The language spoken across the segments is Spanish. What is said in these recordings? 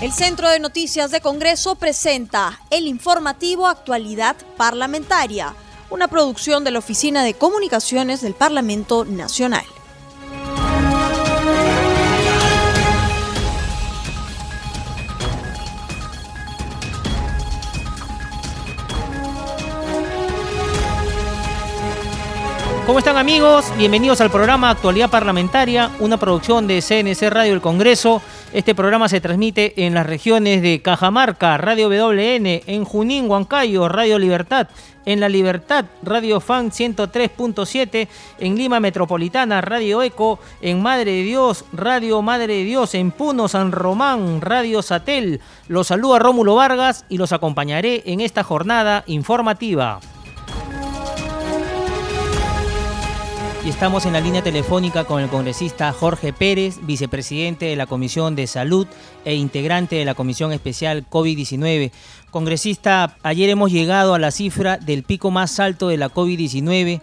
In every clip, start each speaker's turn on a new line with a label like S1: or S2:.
S1: El Centro de Noticias de Congreso presenta el informativo Actualidad Parlamentaria, una producción de la Oficina de Comunicaciones del Parlamento Nacional.
S2: ¿Cómo están amigos? Bienvenidos al programa Actualidad Parlamentaria, una producción de CNC Radio del Congreso. Este programa se transmite en las regiones de Cajamarca, Radio WN, en Junín, Huancayo, Radio Libertad, en La Libertad, Radio Fan 103.7, en Lima Metropolitana, Radio Eco, en Madre de Dios, Radio Madre de Dios, en Puno, San Román, Radio Satel. Los saluda Rómulo Vargas y los acompañaré en esta jornada informativa. Estamos en la línea telefónica con el congresista Jorge Pérez, vicepresidente de la Comisión de Salud e integrante de la Comisión Especial COVID-19. Congresista, ayer hemos llegado a la cifra del pico más alto de la COVID-19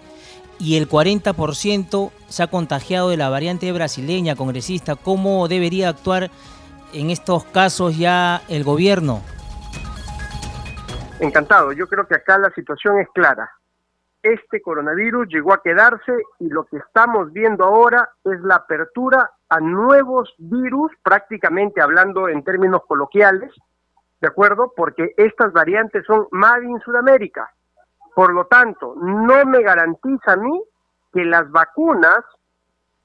S2: y el 40% se ha contagiado de la variante brasileña. Congresista, ¿cómo debería actuar en estos casos ya el gobierno?
S3: Encantado, yo creo que acá la situación es clara este coronavirus llegó a quedarse y lo que estamos viendo ahora es la apertura a nuevos virus, prácticamente hablando en términos coloquiales, ¿de acuerdo? Porque estas variantes son Made in Sudamérica. Por lo tanto, no me garantiza a mí que las vacunas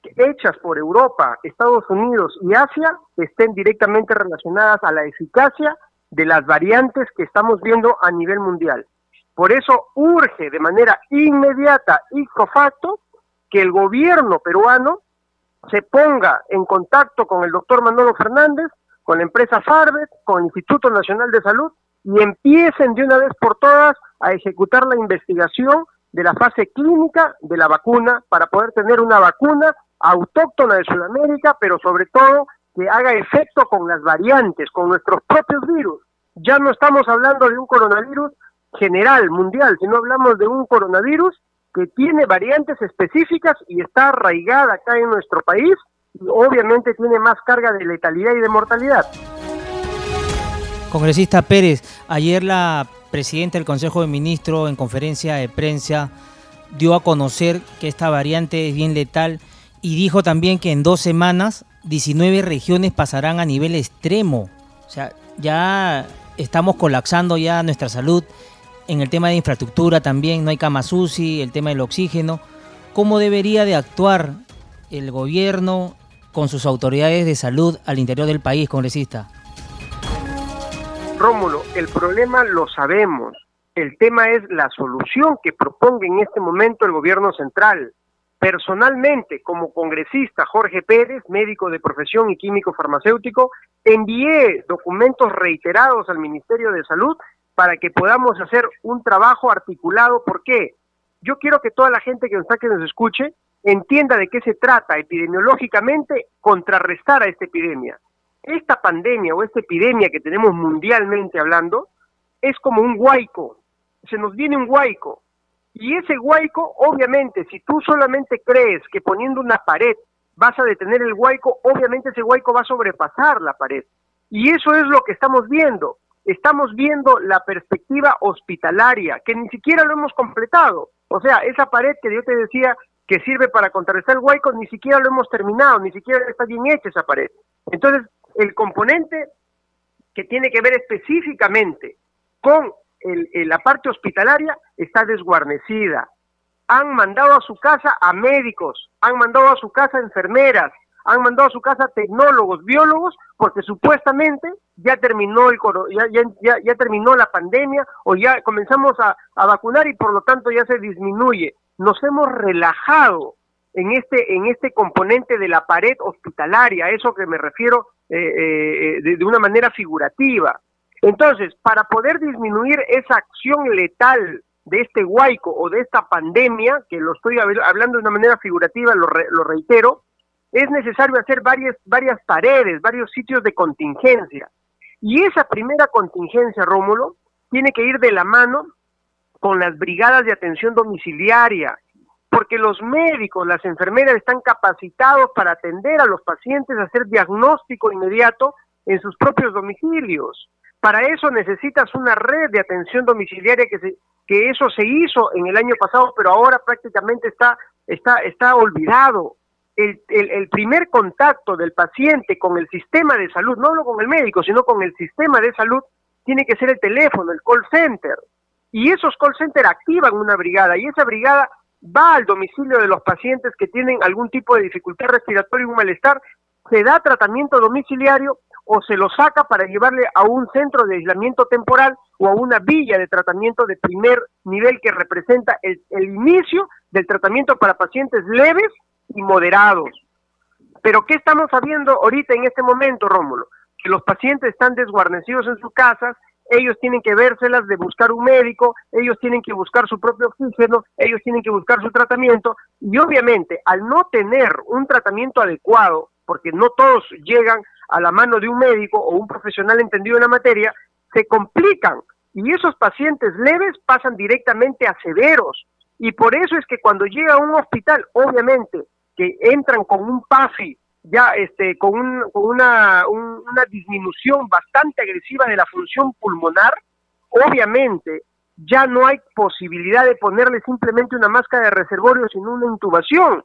S3: hechas por Europa, Estados Unidos y Asia estén directamente relacionadas a la eficacia de las variantes que estamos viendo a nivel mundial. Por eso urge de manera inmediata y facto que el gobierno peruano se ponga en contacto con el doctor Manolo Fernández, con la empresa Farvet, con el Instituto Nacional de Salud y empiecen de una vez por todas a ejecutar la investigación de la fase clínica de la vacuna para poder tener una vacuna autóctona de Sudamérica, pero sobre todo que haga efecto con las variantes, con nuestros propios virus. Ya no estamos hablando de un coronavirus general, mundial, si no hablamos de un coronavirus que tiene variantes específicas y está arraigada acá en nuestro país obviamente tiene más carga de letalidad y de mortalidad.
S2: Congresista Pérez, ayer la presidenta del Consejo de Ministros en conferencia de prensa dio a conocer que esta variante es bien letal y dijo también que en dos semanas 19 regiones pasarán a nivel extremo. O sea, ya estamos colapsando ya nuestra salud en el tema de infraestructura también, no hay camas UCI, el tema del oxígeno. ¿Cómo debería de actuar el gobierno con sus autoridades de salud al interior del país, congresista?
S3: Rómulo, el problema lo sabemos. El tema es la solución que proponga en este momento el gobierno central. Personalmente, como congresista Jorge Pérez, médico de profesión y químico farmacéutico, envié documentos reiterados al Ministerio de Salud para que podamos hacer un trabajo articulado. ¿Por qué? Yo quiero que toda la gente que nos, que nos escuche entienda de qué se trata epidemiológicamente contrarrestar a esta epidemia. Esta pandemia o esta epidemia que tenemos mundialmente hablando es como un huaico, se nos viene un huaico. Y ese huaico, obviamente, si tú solamente crees que poniendo una pared vas a detener el huaico, obviamente ese huaico va a sobrepasar la pared. Y eso es lo que estamos viendo estamos viendo la perspectiva hospitalaria, que ni siquiera lo hemos completado. O sea, esa pared que yo te decía que sirve para contrarrestar el huaico, ni siquiera lo hemos terminado, ni siquiera está bien hecha esa pared. Entonces, el componente que tiene que ver específicamente con la parte hospitalaria está desguarnecida. Han mandado a su casa a médicos, han mandado a su casa a enfermeras, han mandado a su casa tecnólogos, biólogos, porque supuestamente ya terminó el ya, ya, ya, terminó la pandemia o ya comenzamos a, vacunar y por lo tanto ya se disminuye. Nos hemos relajado en este en este componente de la pared hospitalaria, a eso que me refiero eh, eh, de, una manera figurativa. Entonces, para poder disminuir esa acción letal de este huaico o de esta pandemia, que lo estoy hablando de una manera figurativa, lo, lo reitero, es necesario hacer varias, varias paredes, varios sitios de contingencia. Y esa primera contingencia, Rómulo, tiene que ir de la mano con las brigadas de atención domiciliaria, porque los médicos, las enfermeras están capacitados para atender a los pacientes, hacer diagnóstico inmediato en sus propios domicilios. Para eso necesitas una red de atención domiciliaria que, se, que eso se hizo en el año pasado, pero ahora prácticamente está, está, está olvidado. El, primer contacto del paciente con el sistema de salud, no solo con el médico, sino con el sistema de salud, tiene que ser el teléfono, el call center. Y esos call centers activan una brigada y esa brigada va al domicilio de los pacientes que tienen algún tipo de dificultad respiratoria y un malestar, se da tratamiento domiciliario o se lo saca para llevarle a un centro de aislamiento temporal o a una villa de tratamiento de primer nivel que representa el, inicio del tratamiento para pacientes leves y moderados. Pero ¿qué estamos sabiendo ahorita en este momento, Rómulo? Que los pacientes están desguarnecidos en sus casas, ellos tienen que vérselas de buscar un médico, ellos tienen que buscar su propio oxígeno, ellos tienen que buscar su tratamiento y obviamente al no tener un tratamiento adecuado, porque no todos llegan a la mano de un médico o un profesional entendido en la materia, se complican y esos pacientes leves pasan directamente a severos. Y por eso es que cuando llega a un hospital, obviamente, que entran con un PAFI ya este, con, una, una disminución bastante agresiva de la función pulmonar, obviamente ya no hay posibilidad de ponerle simplemente una máscara de reservorio, sino una intubación.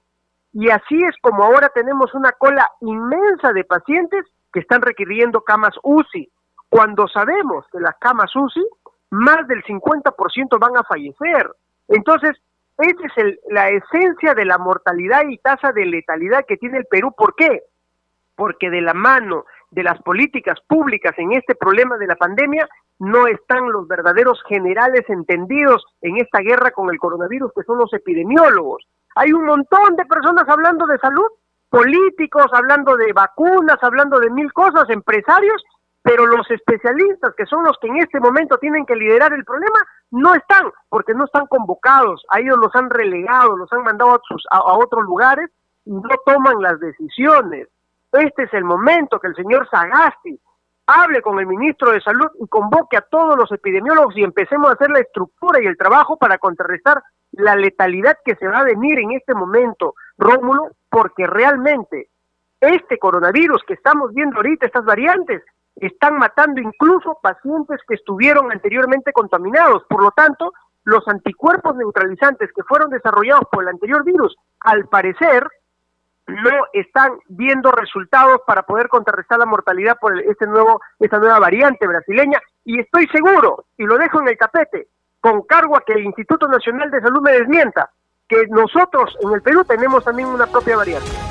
S3: Y así es como ahora tenemos una cola inmensa de pacientes que están requiriendo camas UCI, cuando sabemos que las camas UCI, más del 50% van a fallecer. Entonces, esa es la esencia de la mortalidad y tasa de letalidad que tiene el Perú. ¿Por qué? Porque de la mano de las políticas públicas en este problema de la pandemia no están los verdaderos generales entendidos en esta guerra con el coronavirus, que son los epidemiólogos. Hay un montón de personas hablando de salud, políticos hablando de vacunas, hablando de mil cosas, empresarios, pero los especialistas, que son los que en este momento tienen que liderar el problema, no están, porque no están convocados, a ellos los han relegado, los han mandado a, a, otros lugares y no toman las decisiones. Este es el momento que el señor Sagasti hable con el ministro de Salud y convoque a todos los epidemiólogos y empecemos a hacer la estructura y el trabajo para contrarrestar la letalidad que se va a venir en este momento, Rómulo, porque realmente este coronavirus que estamos viendo ahorita, estas variantes, están matando incluso pacientes que estuvieron anteriormente contaminados. Por lo tanto, los anticuerpos neutralizantes que fueron desarrollados por el anterior virus, al parecer, no están viendo resultados para poder contrarrestar la mortalidad por este nuevo, esta nueva variante brasileña. Y estoy seguro, y lo dejo en el tapete, con cargo a que el Instituto Nacional de Salud me desmienta, que nosotros en el Perú tenemos también una propia variante.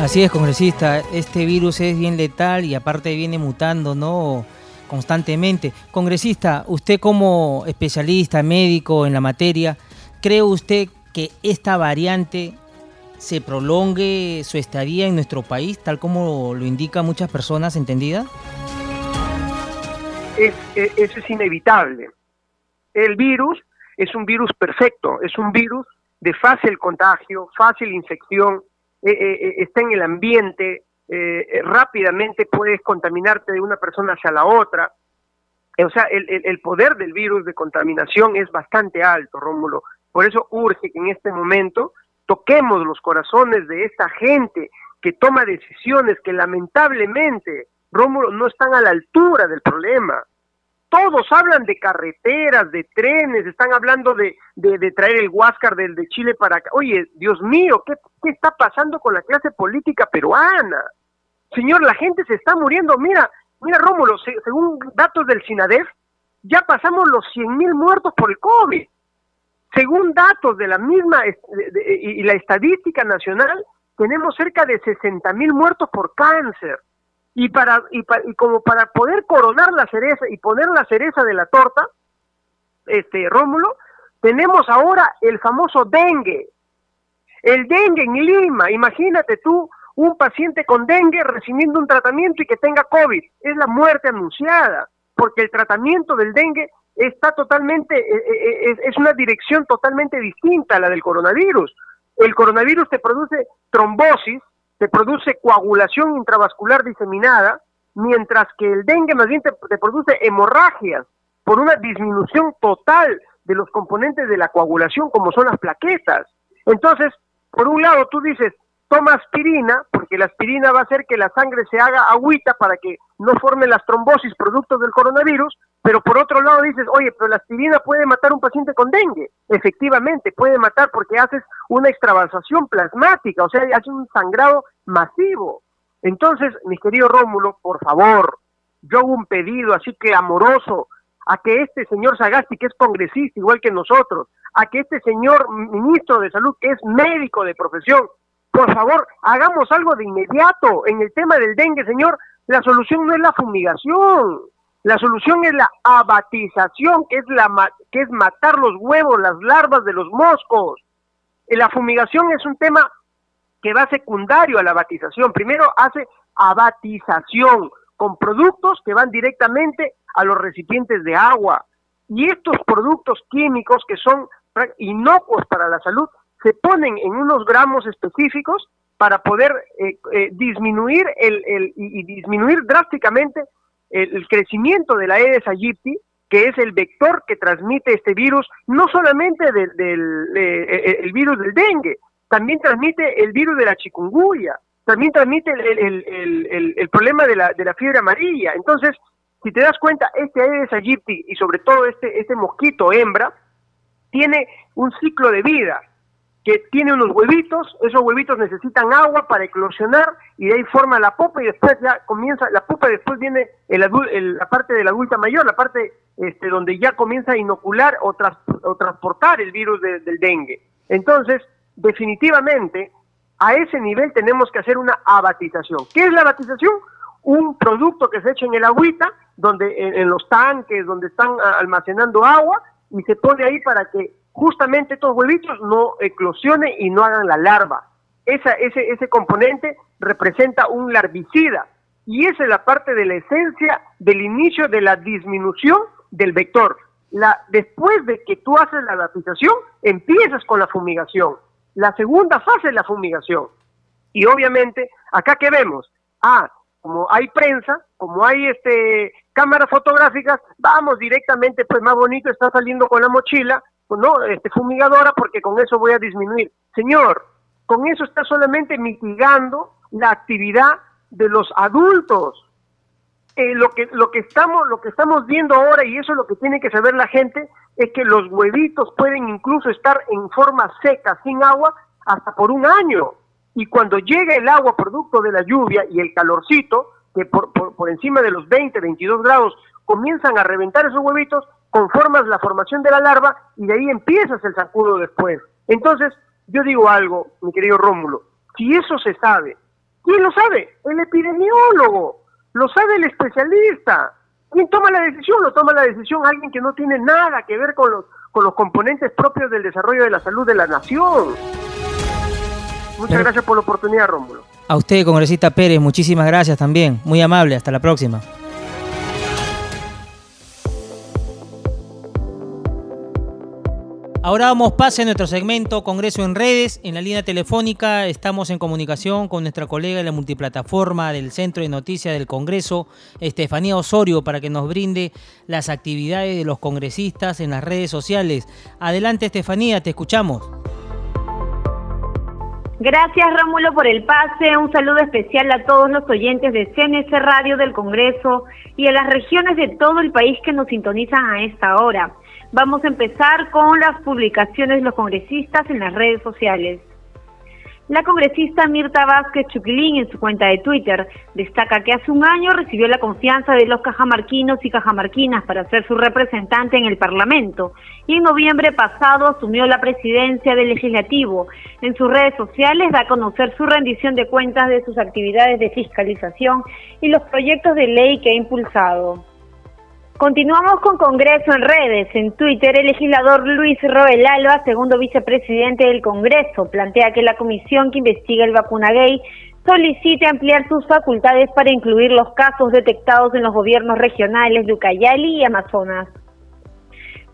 S2: Así es, congresista. Este virus es bien letal y aparte viene mutando, ¿no? Constantemente. Congresista, usted como especialista, médico en la materia, ¿cree usted que esta variante se prolongue su estadía en nuestro país, tal como lo indican muchas personas entendidas?
S3: Es, eso es inevitable. El virus es un virus perfecto, es un virus de fácil contagio, fácil infección, eh, eh, eh, está en el ambiente, rápidamente puedes contaminarte de una persona hacia la otra. O sea, el, el, poder del virus de contaminación es bastante alto, Rómulo. Por eso urge que en este momento toquemos los corazones de esta gente que toma decisiones que lamentablemente, Rómulo, no están a la altura del problema todos hablan de carreteras, de trenes, están hablando de, de, traer el Huáscar del de Chile para acá. Oye, Dios mío, ¿qué, ¿qué está pasando con la clase política peruana? Señor, la gente se está muriendo. Mira, mira Rómulo, según datos del SINADEF, ya pasamos los 100 mil muertos por el COVID. Según datos de la misma y la estadística nacional, tenemos cerca de 60 mil muertos por cáncer y para y, y como para poder coronar la cereza y poner la cereza de la torta, este Rómulo, tenemos ahora el famoso dengue. El dengue en Lima, imagínate tú un paciente con dengue recibiendo un tratamiento y que tenga COVID, es la muerte anunciada, porque el tratamiento del dengue está totalmente, eh, eh, eh, es una dirección totalmente distinta a la del coronavirus. El coronavirus te produce trombosis, te produce coagulación intravascular diseminada, mientras que el dengue más bien te, produce hemorragias por una disminución total de los componentes de la coagulación, como son las plaquetas. Entonces, por un lado, tú dices, toma aspirina, porque la aspirina va a hacer que la sangre se haga agüita para que no forme las trombosis productos del coronavirus, pero por otro lado dices, oye, pero la aspirina puede matar a un paciente con dengue. Efectivamente, puede matar porque haces una extravasación plasmática, o sea, haces un sangrado masivo. Entonces, mi querido Rómulo, por favor, yo hago un pedido así que amoroso a que este señor Sagasti, que es congresista igual que nosotros, a que este señor ministro de Salud, que es médico de profesión, por favor, hagamos algo de inmediato. En el tema del dengue, señor, la solución no es la fumigación. La solución es la abatización, que es, la, que es matar los huevos, las larvas de los moscos. La fumigación es un tema que va secundario a la abatización. Primero hace abatización con productos que van directamente a los recipientes de agua. Y estos productos químicos que son inocuos para la salud se ponen en unos gramos específicos para poder eh, eh, disminuir el, el y, disminuir drásticamente el, crecimiento de la Aedes aegypti, que es el vector que transmite este virus, no solamente del, eh, el virus del dengue, también transmite el virus de la chikungunya, también transmite el, el, problema de la, de la fiebre amarilla. Entonces, si te das cuenta, este Aedes aegypti y sobre todo este, este mosquito hembra, tiene un ciclo de vida que tiene unos huevitos, esos huevitos necesitan agua para eclosionar y de ahí forma la pupa y después ya comienza, la pupa y después viene el, la parte de la adulta mayor, la parte este, donde ya comienza a inocular o, o transportar el virus del dengue. Entonces, definitivamente, a ese nivel tenemos que hacer una abatización. ¿Qué es la abatización? Un producto que se echa en el agüita, donde en los tanques, donde están almacenando agua, y se pone ahí para que justamente estos huevitos no eclosionen y no hagan la larva. Esa, ese, ese componente representa un larvicida y esa es la parte de la esencia del inicio de la disminución del vector. La, después de que tú haces la adaptación, empiezas con la fumigación. La segunda fase es la fumigación. Y obviamente, acá que vemos, ah, como hay prensa, como hay este cámaras fotográficas, vamos directamente, pues más bonito está saliendo con la mochila, no, este fumigadora porque con eso voy a disminuir. Señor, con eso está solamente mitigando la actividad de los adultos. Eh, lo que lo que estamos lo que estamos viendo ahora y eso es lo que tiene que saber la gente es que los huevitos pueden incluso estar en forma seca sin agua hasta por un año y cuando llega el agua producto de la lluvia y el calorcito, que por, encima de los 20, 22 grados comienzan a reventar esos huevitos, conformas la formación de la larva y de ahí empiezas el sacudo después. Entonces, yo digo algo, mi querido Rómulo, si eso se sabe, ¿quién lo sabe? El epidemiólogo, lo sabe el especialista. ¿Quién toma la decisión? Lo toma la decisión alguien que no tiene nada que ver con los, con los componentes propios del desarrollo de la salud de la nación. Muchas gracias por la oportunidad, Rómulo.
S2: A usted, congresista Pérez, muchísimas gracias también. Muy amable. Hasta la próxima. Ahora damos pase a nuestro segmento Congreso en Redes. En la línea telefónica estamos en comunicación con nuestra colega de la multiplataforma del Centro de Noticias del Congreso, Estefanía Osorio, para que nos brinde las actividades de los congresistas en las redes sociales. Adelante, Estefanía, te escuchamos.
S4: Gracias Rómulo por el pase, un saludo especial a todos los oyentes de CNC Radio del Congreso y a las regiones de todo el país que nos sintonizan a esta hora. Vamos a empezar con las publicaciones de los congresistas en las redes sociales. La congresista Mirta Vázquez Chuquilín en su cuenta de Twitter destaca que hace un año recibió la confianza de los cajamarquinos y cajamarquinas para ser su representante en el Parlamento y en noviembre pasado asumió la presidencia del Legislativo. En sus redes sociales da a conocer su rendición de cuentas de sus actividades de fiscalización y los proyectos de ley que ha impulsado. Continuamos con Congreso en redes. En Twitter, el legislador Luis Roel Alba, segundo vicepresidente del Congreso, plantea que la comisión que investiga el vacuna gay solicite ampliar sus facultades para incluir los casos detectados en los gobiernos regionales de Ucayali y Amazonas.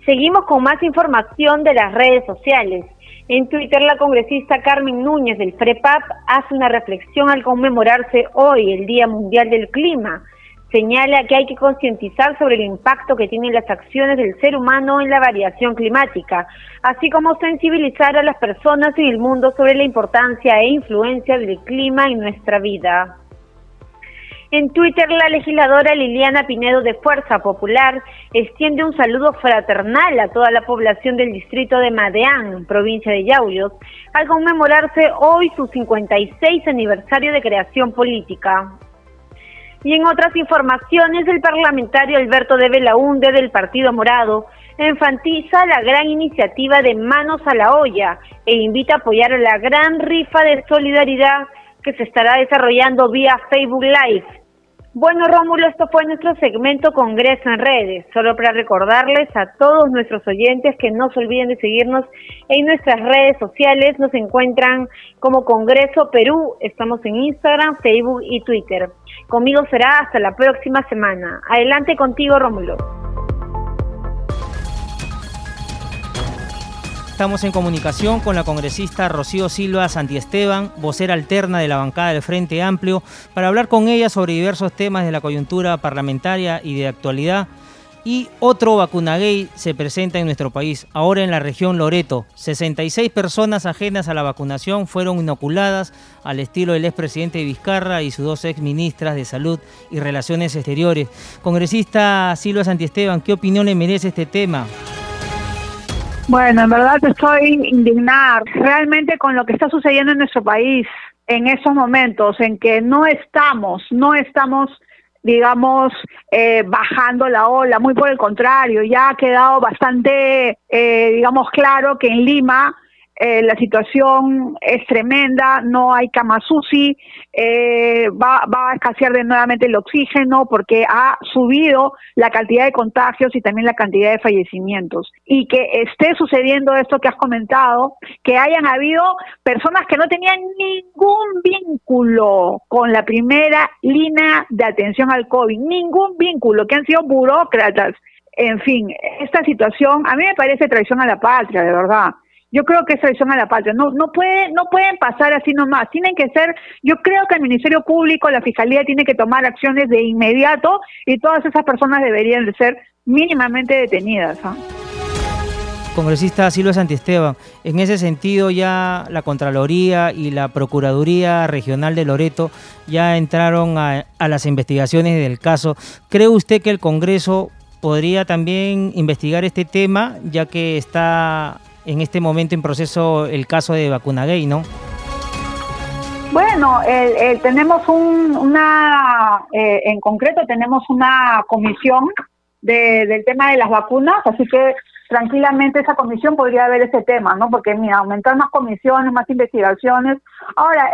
S4: Seguimos con más información de las redes sociales. En Twitter, la congresista Carmen Núñez del FREPAP hace una reflexión al conmemorarse hoy el Día Mundial del Clima Señala que hay que concientizar sobre el impacto que tienen las acciones del ser humano en la variación climática, así como sensibilizar a las personas en el mundo sobre la importancia e influencia del clima en nuestra vida. En Twitter, la legisladora Liliana Pinedo de Fuerza Popular extiende un saludo fraternal a toda la población del distrito de Madeán, provincia de Yauyos, al conmemorarse hoy su 56 aniversario de creación política. Y en otras informaciones, el parlamentario Alberto de Belaunde del Partido Morado enfatiza la gran iniciativa de Manos a la Olla e invita a apoyar la gran rifa de solidaridad que se estará desarrollando vía Facebook Live. Bueno, Rómulo, esto fue nuestro segmento Congreso en redes. Solo para recordarles a todos nuestros oyentes que no se olviden de seguirnos en nuestras redes sociales. Nos encuentran como Congreso Perú. Estamos en Instagram, Facebook y Twitter. Conmigo será hasta la próxima semana. Adelante contigo, Rómulo.
S2: Estamos en comunicación con la congresista Rocío Silva Santiesteban, vocera alterna de la bancada del Frente Amplio, para hablar con ella sobre diversos temas de la coyuntura parlamentaria y de actualidad. Y otro vacuna se presenta en nuestro país, ahora en la región Loreto. 66 personas ajenas a la vacunación fueron inoculadas al estilo del expresidente Vizcarra y sus dos exministras de Salud y Relaciones Exteriores. Congresista Silva Santiesteban, ¿qué opinión le merece este tema?
S5: Bueno, en verdad estoy indignada realmente con lo que está sucediendo en nuestro país en esos momentos en que no estamos, no estamos digamos, eh, bajando la ola, muy por el contrario, ya ha quedado bastante, eh, digamos, claro que en Lima eh, la situación es tremenda, no hay camas UCI, eh, va, va, a escasear de nuevamente el oxígeno porque ha subido la cantidad de contagios y también la cantidad de fallecimientos. Y que esté sucediendo esto que has comentado, que hayan habido personas que no tenían ningún vínculo con la primera línea de atención al COVID, ningún vínculo, que han sido burócratas. En fin, esta situación a mí me parece traición a la patria, de verdad yo creo que es traición a la patria. No, no, puede, no pueden pasar así nomás. Tienen que ser, yo creo que el Ministerio Público, la Fiscalía tiene que tomar acciones de inmediato y todas esas personas deberían de ser mínimamente detenidas. ¿ah?
S2: Congresista Silvia Santiesteban, en ese sentido ya la Contraloría y la Procuraduría Regional de Loreto ya entraron a, a las investigaciones del caso. ¿Cree usted que el Congreso podría también investigar este tema, ya que está en este momento en proceso el caso de vacuna gay, ¿no?
S5: Bueno, tenemos una, eh, en concreto tenemos una comisión del tema de las vacunas, así que tranquilamente esa comisión podría ver ese tema, ¿no? Porque mira, aumentar más comisiones, más investigaciones. Ahora,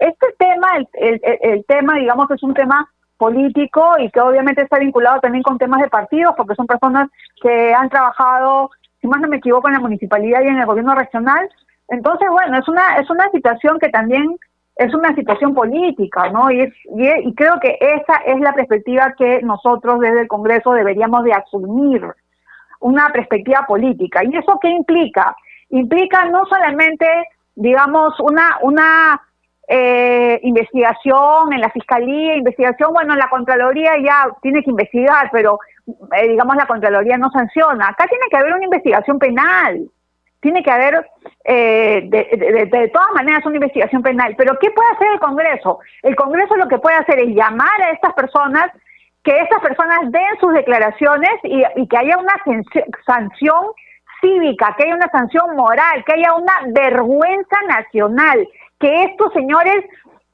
S5: este tema, el, tema, digamos, es un tema político y que obviamente está vinculado también con temas de partidos, porque son personas que han trabajado si más no me equivoco, en la municipalidad y en el gobierno regional. Entonces, bueno, es una, es una situación que también es una situación política, ¿no? Y, y, creo que esa es la perspectiva que nosotros desde el Congreso deberíamos de asumir, una perspectiva política. ¿Y eso qué implica? Implica no solamente, digamos, una, una eh, investigación en la Fiscalía, investigación, bueno, en la Contraloría ya tiene que investigar, pero eh, digamos, la Contraloría no sanciona. Acá tiene que haber una investigación penal. Tiene que haber, eh, de, todas maneras, una investigación penal. Pero ¿qué puede hacer el Congreso? El Congreso lo que puede hacer es llamar a estas personas, que estas personas den sus declaraciones y, que haya una sanción cívica, que haya una sanción moral, que haya una vergüenza nacional, que estos señores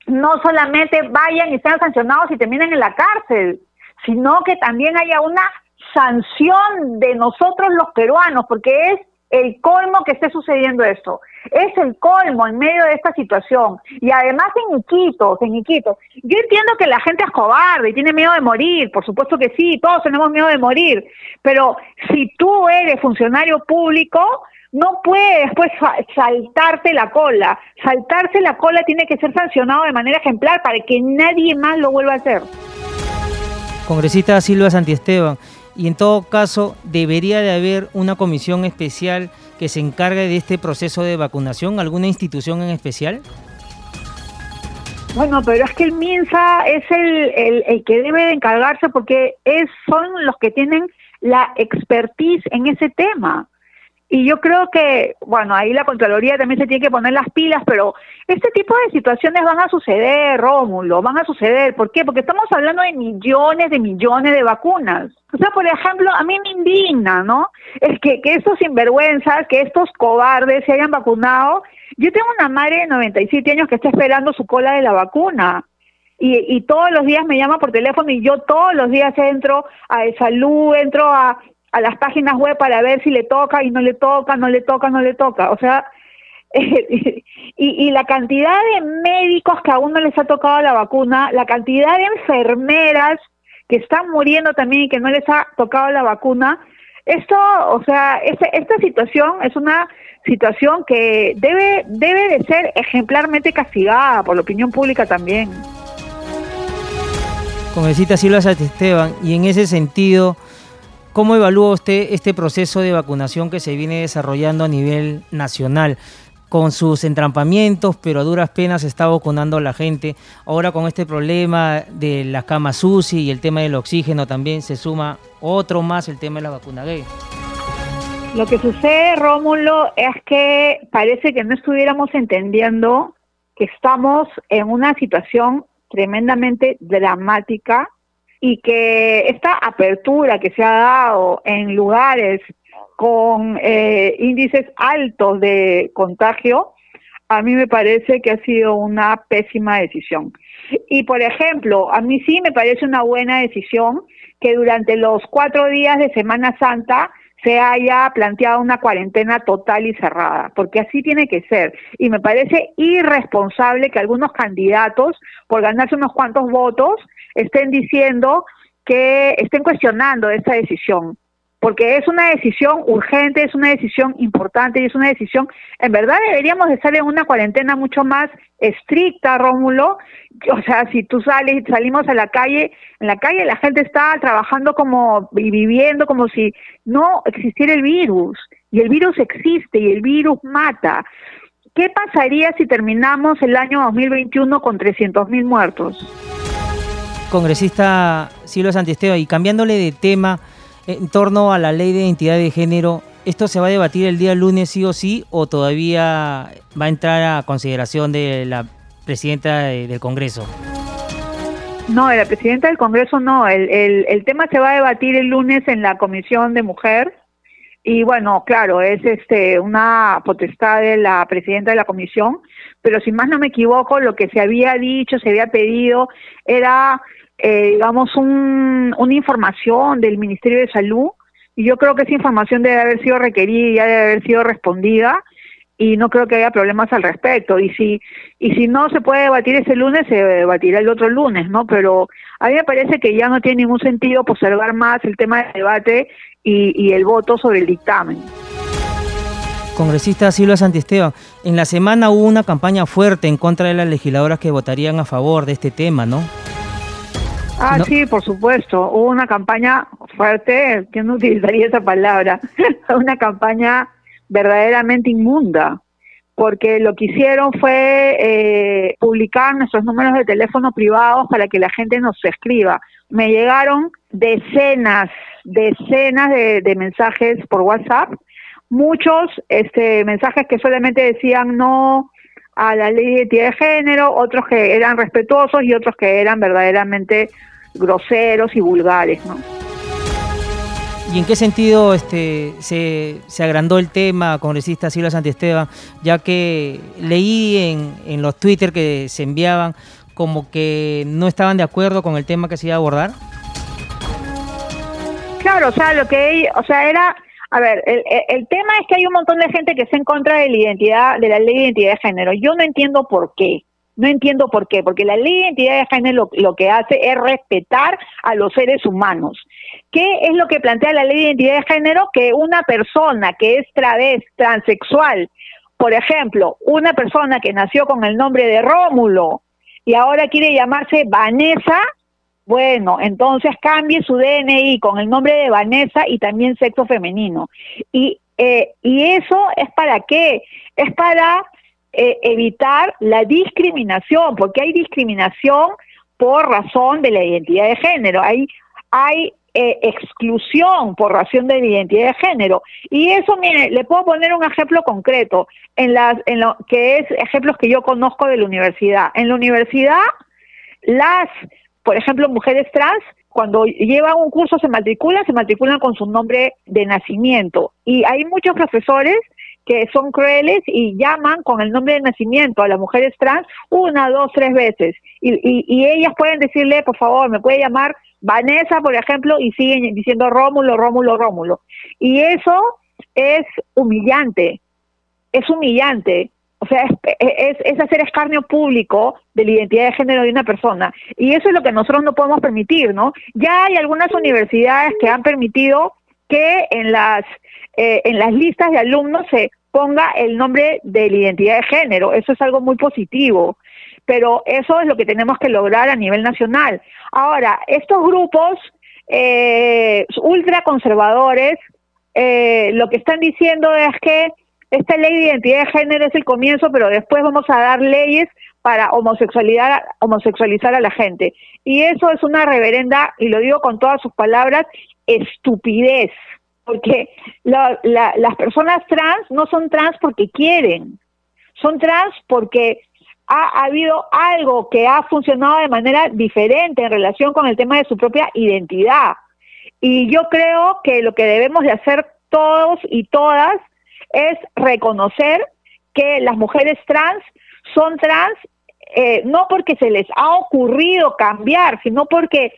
S5: no solamente vayan y sean sancionados y terminen en la cárcel, sino que también haya una sanción de nosotros los peruanos, porque es el colmo que esté sucediendo esto. Es el colmo en medio de esta situación. Y además en Iquitos, en Iquitos. Yo entiendo que la gente es cobarde y tiene miedo de morir, por supuesto que sí, todos tenemos miedo de morir. Pero si tú eres funcionario público, no puedes después saltarte la cola. Saltarse la cola tiene que ser sancionado de manera ejemplar para que nadie más lo vuelva a hacer
S2: congresista Silva Santiesteban, y en todo caso debería de haber una comisión especial que se encargue de este proceso de vacunación, alguna institución en especial?
S5: Bueno, pero es que el MINSA es el, el, que debe de encargarse porque es, son los que tienen la expertise en ese tema. Y yo creo que, bueno, ahí la Contraloría también se tiene que poner las pilas, pero este tipo de situaciones van a suceder, Rómulo, van a suceder. ¿Por qué? Porque estamos hablando de millones de millones de vacunas. O sea, por ejemplo, a mí me indigna, ¿no? Es que, que estos sinvergüenzas, que estos cobardes se hayan vacunado. Yo tengo una madre de 97 años que está esperando su cola de la vacuna. Y, y, todos los días me llama por teléfono y yo todos los días entro a salud, entro a, a las páginas web para ver si le toca y no le toca, no le toca, no le toca. O sea, y, y, la cantidad de médicos que aún no les ha tocado la vacuna, la cantidad de enfermeras que están muriendo también y que no les ha tocado la vacuna, esto, o sea, esta, esta situación es una situación que debe, debe de ser ejemplarmente castigada por la opinión pública también.
S2: Congresista Silva Esteban, y en ese sentido, ¿Cómo evalúa usted este proceso de vacunación que se viene desarrollando a nivel nacional? Con sus entrampamientos, pero a duras penas se está vacunando a la gente. Ahora con este problema de las camas UCI y el tema del oxígeno también se suma otro más, el tema de la vacuna gay.
S5: Lo que sucede, Rómulo, es que parece que no estuviéramos entendiendo que estamos en una situación tremendamente dramática y que esta apertura que se ha dado en lugares con eh, índices altos de contagio, a mí me parece que ha sido una pésima decisión. Y por ejemplo, a mí sí me parece una buena decisión que durante los cuatro días de Semana Santa se haya planteado una cuarentena total y cerrada, porque así tiene que ser. Y me parece irresponsable que algunos candidatos, por ganarse unos cuantos votos, estén diciendo que estén cuestionando esta decisión, porque es una decisión urgente, es una decisión importante y es una decisión, en verdad deberíamos de estar en una cuarentena mucho más estricta, Rómulo, o sea, si tú sales, salimos a la calle, en la calle la gente está trabajando como y viviendo como si no existiera el virus, y el virus existe y el virus mata. ¿Qué pasaría si terminamos el año 2021 con 300.000 muertos?
S2: Congresista Silvio Santisteban, y cambiándole de tema en torno a la ley de identidad de género, ¿esto se va a debatir el día lunes sí o sí o todavía va a entrar a consideración de la presidenta del Congreso?
S5: No, de la presidenta del Congreso no. El, el, el, tema se va a debatir el lunes en la Comisión de Mujer. Y bueno, claro, es este una potestad de la presidenta de la comisión, pero si más no me equivoco, lo que se había dicho, se había pedido, era eh, digamos, un, una información del Ministerio de Salud y yo creo que esa información debe haber sido requerida debe haber sido respondida y no creo que haya problemas al respecto. Y si, y si no se puede debatir ese lunes, se debatirá el otro lunes, ¿no? Pero a mí me parece que ya no tiene ningún sentido postergar más el tema del debate y, y el voto sobre el dictamen.
S2: Congresista Silvia Santisteban, en la semana hubo una campaña fuerte en contra de las legisladoras que votarían a favor de este tema, ¿no?
S5: Ah, sí, por supuesto. Hubo una campaña fuerte, que no utilizaría esa palabra, una campaña verdaderamente inmunda, porque lo que hicieron fue eh, publicar nuestros números de teléfono privados para que la gente nos escriba. Me llegaron decenas, decenas de, de mensajes por WhatsApp, muchos este, mensajes que solamente decían no a la ley de identidad de género, otros que eran respetuosos y otros que eran verdaderamente groseros y vulgares, ¿no?
S2: ¿Y en qué sentido este, se, se agrandó el tema, congresista Silvia Santiesteban, ya que leí en, en los Twitter que se enviaban como que no estaban de acuerdo con el tema que se iba a abordar?
S5: Claro, o sea, lo que o sea, era, a ver, el, el, tema es que hay un montón de gente que está en contra de la identidad, de la ley de identidad de género. Yo no entiendo por qué. No entiendo por qué, porque la ley de identidad de género lo, que hace es respetar a los seres humanos. ¿Qué es lo que plantea la ley de identidad de género? Que una persona que es través, transexual, por ejemplo, una persona que nació con el nombre de Rómulo y ahora quiere llamarse Vanessa, bueno, entonces cambie su DNI con el nombre de Vanessa y también sexo femenino. Y, eh, y eso es para qué? Es para eh, evitar la discriminación, porque hay discriminación por razón de la identidad de género, hay, hay eh, exclusión por razón de identidad de género. Y eso, mire, le puedo poner un ejemplo concreto, en las, en lo que es ejemplos que yo conozco de la universidad. En la universidad, las, por ejemplo, mujeres trans, cuando llevan un curso se matriculan, se matriculan con su nombre de nacimiento. Y hay muchos profesores que son crueles y llaman con el nombre de nacimiento a las mujeres trans una, dos, tres veces. Y, y, y ellas pueden decirle, por favor, me puede llamar Vanessa, por ejemplo, y siguen diciendo Rómulo, Rómulo, Rómulo. Y eso es humillante, es humillante. O sea, es, es, hacer escarnio público de la identidad de género de una persona. Y eso es lo que nosotros no podemos permitir, ¿no? Ya hay algunas universidades que han permitido que en las, eh, en las listas de alumnos se ponga el nombre de la identidad de género. Eso es algo muy positivo pero eso es lo que tenemos que lograr a nivel nacional. Ahora, estos grupos eh, ultraconservadores eh, lo que están diciendo es que esta ley de identidad de género es el comienzo, pero después vamos a dar leyes para homosexualidad, homosexualizar a la gente. Y eso es una reverenda, y lo digo con todas sus palabras, estupidez, porque las personas trans no son trans porque quieren, son trans porque ha, habido algo que ha funcionado de manera diferente en relación con el tema de su propia identidad. Y yo creo que lo que debemos de hacer todos y todas es reconocer que las mujeres trans son trans eh, no porque se les ha ocurrido cambiar, sino porque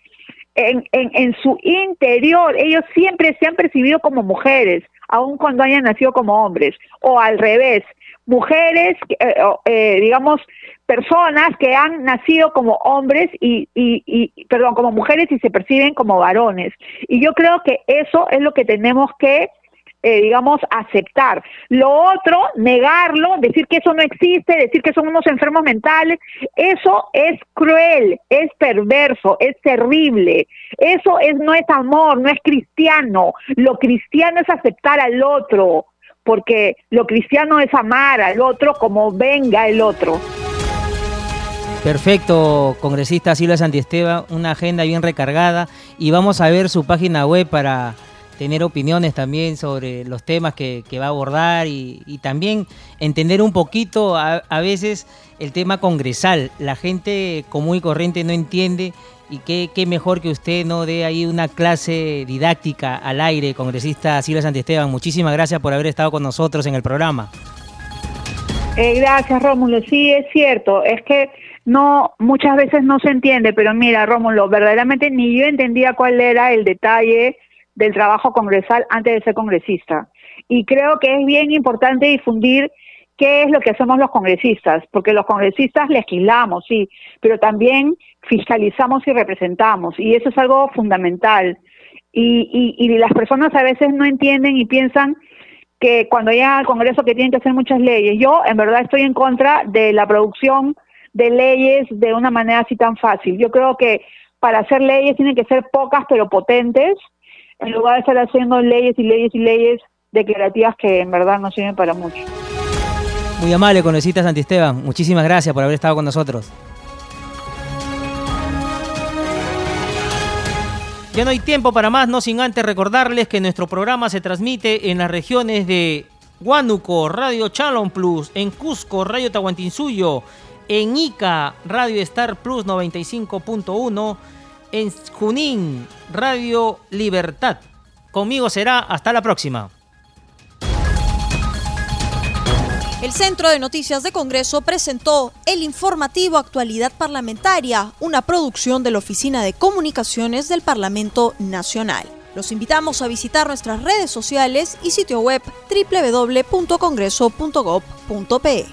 S5: en, en, en, su interior ellos siempre se han percibido como mujeres, aun cuando hayan nacido como hombres, o al revés, mujeres, eh, eh, digamos, personas que han nacido como hombres y, y, y, perdón, como mujeres y se perciben como varones. Y yo creo que eso es lo que tenemos que, eh, digamos, aceptar. Lo otro, negarlo, decir que eso no existe, decir que son unos enfermos mentales, eso es cruel, es perverso, es terrible. Eso es no es amor, no es cristiano. Lo cristiano es aceptar al otro porque lo cristiano es amar al otro como venga el otro.
S2: Perfecto, congresista Silvia Santiesteban, una agenda bien recargada y vamos a ver su página web para tener opiniones también sobre los temas que, va a abordar y, también entender un poquito a, a, veces el tema congresal. La gente común y corriente no entiende y qué, mejor que usted no dé ahí una clase didáctica al aire, congresista Silvia Santiesteban. Muchísimas gracias por haber estado con nosotros en el programa.
S5: Eh, gracias, Rómulo. Sí, es cierto. Es que no muchas veces no se entiende, pero mira, Rómulo, verdaderamente ni yo entendía cuál era el detalle del trabajo congresal antes de ser congresista. Y creo que es bien importante difundir qué es lo que hacemos los congresistas, porque los congresistas legislamos, sí, pero también fiscalizamos y representamos, y eso es algo fundamental. Y, y, y las personas a veces no entienden y piensan que cuando llegan al Congreso que tienen que hacer muchas leyes. Yo, en verdad, estoy en contra de la producción de leyes de una manera así tan fácil. Yo creo que para hacer leyes tienen que ser pocas pero potentes, en lugar de estar haciendo leyes y leyes y leyes declarativas que en verdad no sirven para mucho.
S2: Muy amable, Conecita Santisteban. Muchísimas gracias por haber estado con nosotros. Ya no hay tiempo para más, no sin antes recordarles que nuestro programa se transmite en las regiones de Huánuco, Radio Chalon Plus, en Cusco, Radio Tahuantinsuyo, en Ica, Radio Star Plus 95.1, en Junín, Radio Libertad. Conmigo será hasta la próxima.
S1: El Centro de Noticias de Congreso presentó el informativo Actualidad Parlamentaria, una producción de la Oficina de Comunicaciones del Parlamento Nacional. Los invitamos a visitar nuestras redes sociales y sitio web www.congreso.gov.pe.